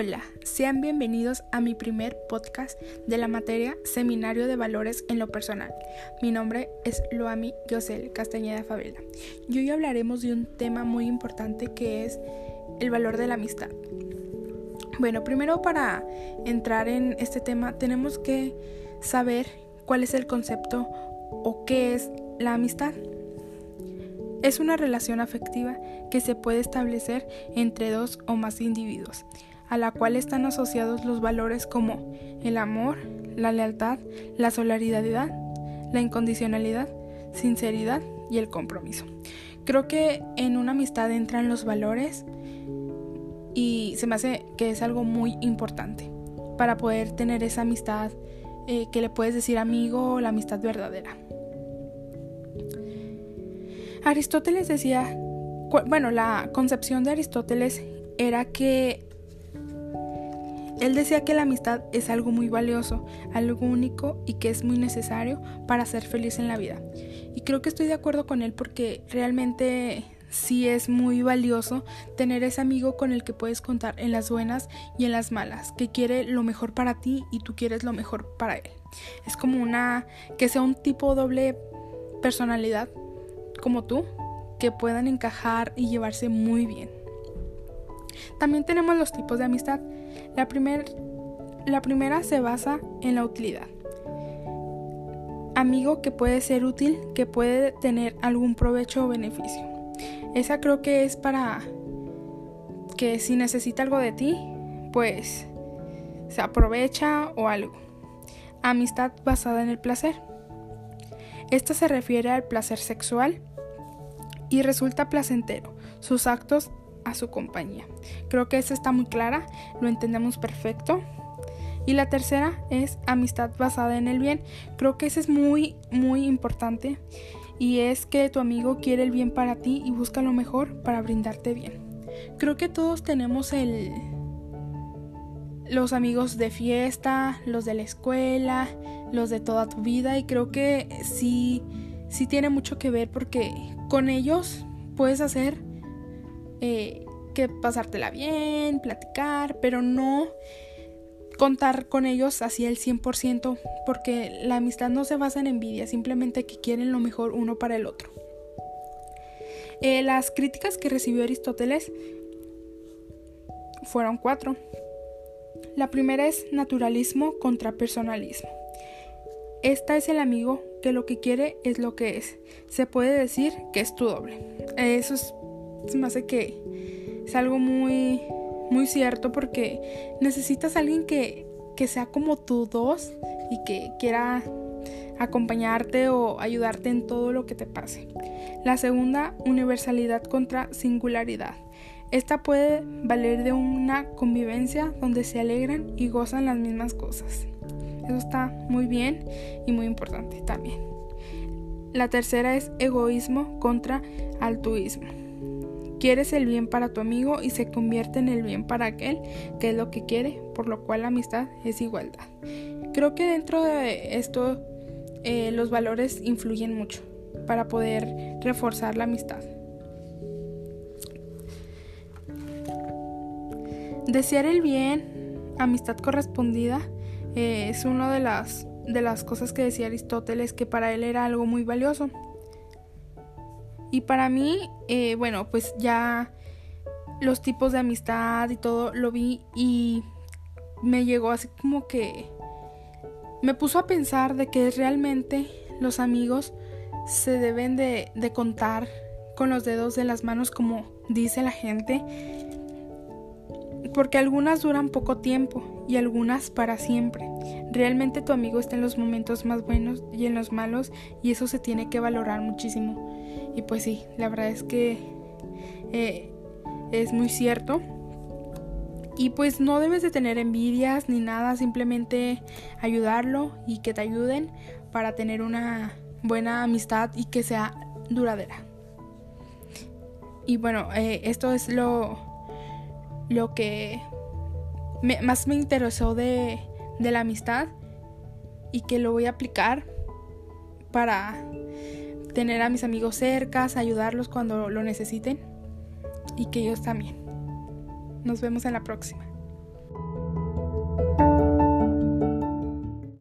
Hola, sean bienvenidos a mi primer podcast de la materia Seminario de Valores en lo Personal. Mi nombre es Loami Yosel Castañeda Favela y hoy hablaremos de un tema muy importante que es el valor de la amistad. Bueno, primero para entrar en este tema tenemos que saber cuál es el concepto o qué es la amistad. Es una relación afectiva que se puede establecer entre dos o más individuos a la cual están asociados los valores como el amor, la lealtad, la solidaridad, la incondicionalidad, sinceridad y el compromiso. Creo que en una amistad entran los valores y se me hace que es algo muy importante para poder tener esa amistad eh, que le puedes decir amigo la amistad verdadera. Aristóteles decía, bueno, la concepción de Aristóteles era que él decía que la amistad es algo muy valioso, algo único y que es muy necesario para ser feliz en la vida. Y creo que estoy de acuerdo con él porque realmente sí es muy valioso tener ese amigo con el que puedes contar en las buenas y en las malas, que quiere lo mejor para ti y tú quieres lo mejor para él. Es como una que sea un tipo doble personalidad como tú, que puedan encajar y llevarse muy bien. También tenemos los tipos de amistad. La, la primera se basa en la utilidad. Amigo que puede ser útil, que puede tener algún provecho o beneficio. Esa creo que es para que si necesita algo de ti, pues se aprovecha o algo. Amistad basada en el placer. Esta se refiere al placer sexual y resulta placentero. Sus actos a su compañía. Creo que esa está muy clara, lo entendemos perfecto. Y la tercera es amistad basada en el bien. Creo que esa es muy, muy importante. Y es que tu amigo quiere el bien para ti y busca lo mejor para brindarte bien. Creo que todos tenemos el... Los amigos de fiesta, los de la escuela, los de toda tu vida y creo que sí, sí tiene mucho que ver porque con ellos puedes hacer eh, que pasártela bien, platicar, pero no contar con ellos así el 100% porque la amistad no se basa en envidia, simplemente que quieren lo mejor uno para el otro. Eh, las críticas que recibió Aristóteles fueron cuatro. La primera es naturalismo contra personalismo. Esta es el amigo que lo que quiere es lo que es. Se puede decir que es tu doble. Eso es se me hace que es algo muy, muy cierto porque necesitas alguien que, que sea como tú dos y que quiera acompañarte o ayudarte en todo lo que te pase. La segunda, universalidad contra singularidad. Esta puede valer de una convivencia donde se alegran y gozan las mismas cosas. Eso está muy bien y muy importante también. La tercera es egoísmo contra altruismo. Quieres el bien para tu amigo y se convierte en el bien para aquel que es lo que quiere, por lo cual la amistad es igualdad. Creo que dentro de esto eh, los valores influyen mucho para poder reforzar la amistad. Desear el bien, amistad correspondida, eh, es una de las, de las cosas que decía Aristóteles que para él era algo muy valioso. Y para mí, eh, bueno, pues ya los tipos de amistad y todo lo vi y me llegó así como que me puso a pensar de que realmente los amigos se deben de, de contar con los dedos de las manos como dice la gente porque algunas duran poco tiempo y algunas para siempre. Realmente tu amigo está en los momentos más buenos y en los malos y eso se tiene que valorar muchísimo. Y pues sí, la verdad es que eh, es muy cierto. Y pues no debes de tener envidias ni nada, simplemente ayudarlo y que te ayuden para tener una buena amistad y que sea duradera. Y bueno, eh, esto es lo, lo que más me interesó de, de la amistad y que lo voy a aplicar para tener a mis amigos cercas, ayudarlos cuando lo necesiten y que ellos también. Nos vemos en la próxima.